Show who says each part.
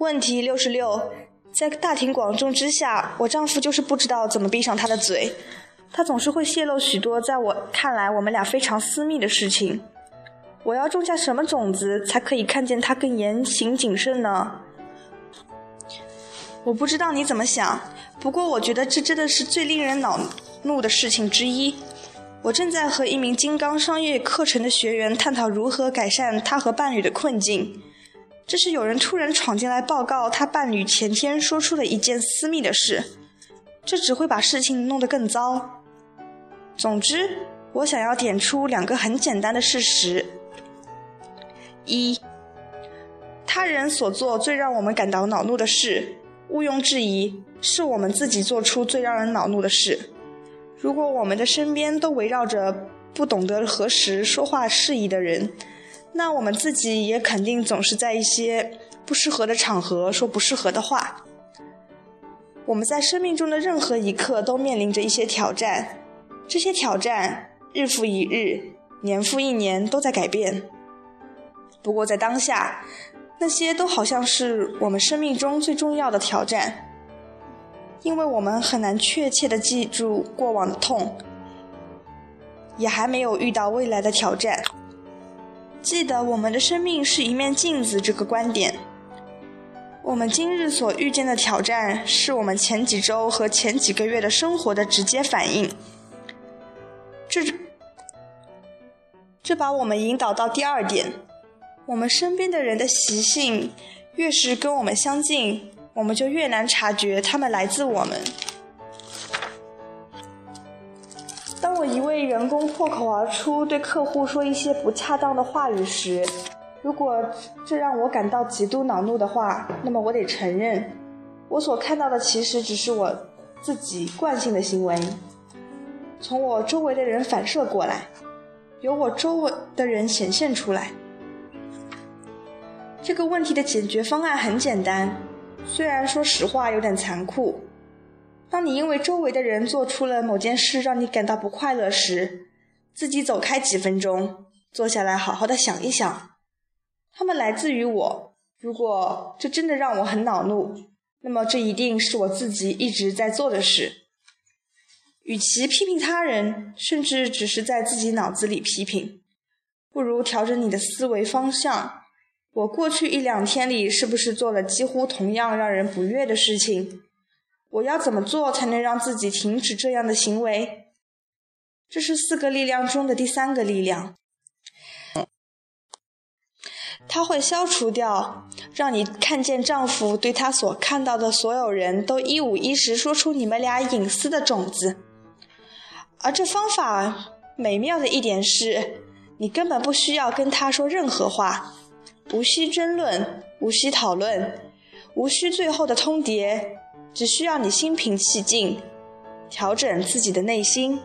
Speaker 1: 问题六十六，在大庭广众之下，我丈夫就是不知道怎么闭上他的嘴，他总是会泄露许多在我看来我们俩非常私密的事情。我要种下什么种子，才可以看见他更言行谨慎呢？我不知道你怎么想，不过我觉得这真的是最令人恼怒的事情之一。我正在和一名金刚商业课程的学员探讨如何改善他和伴侣的困境。这是有人突然闯进来报告他伴侣前天说出了一件私密的事，这只会把事情弄得更糟。总之，我想要点出两个很简单的事实：一，他人所做最让我们感到恼怒的事，毋庸置疑是我们自己做出最让人恼怒的事。如果我们的身边都围绕着不懂得何时说话适宜的人，那我们自己也肯定总是在一些不适合的场合说不适合的话。我们在生命中的任何一刻都面临着一些挑战，这些挑战日复一日、年复一年都在改变。不过在当下，那些都好像是我们生命中最重要的挑战，因为我们很难确切地记住过往的痛，也还没有遇到未来的挑战。记得我们的生命是一面镜子这个观点。我们今日所遇见的挑战，是我们前几周和前几个月的生活的直接反应。这，这把我们引导到第二点：我们身边的人的习性越是跟我们相近，我们就越难察觉他们来自我们。当我一位员工破口而出对客户说一些不恰当的话语时，如果这让我感到极度恼怒的话，那么我得承认，我所看到的其实只是我自己惯性的行为，从我周围的人反射过来，由我周围的人显现出来。这个问题的解决方案很简单，虽然说实话有点残酷。当你因为周围的人做出了某件事让你感到不快乐时，自己走开几分钟，坐下来好好的想一想，他们来自于我。如果这真的让我很恼怒，那么这一定是我自己一直在做的事。与其批评他人，甚至只是在自己脑子里批评，不如调整你的思维方向。我过去一两天里是不是做了几乎同样让人不悦的事情？我要怎么做才能让自己停止这样的行为？这是四个力量中的第三个力量，它会消除掉让你看见丈夫对他所看到的所有人都一五一十说出你们俩隐私的种子。而这方法美妙的一点是，你根本不需要跟他说任何话，无需争论，无需讨论，无需最后的通牒。只需要你心平气静，调整自己的内心。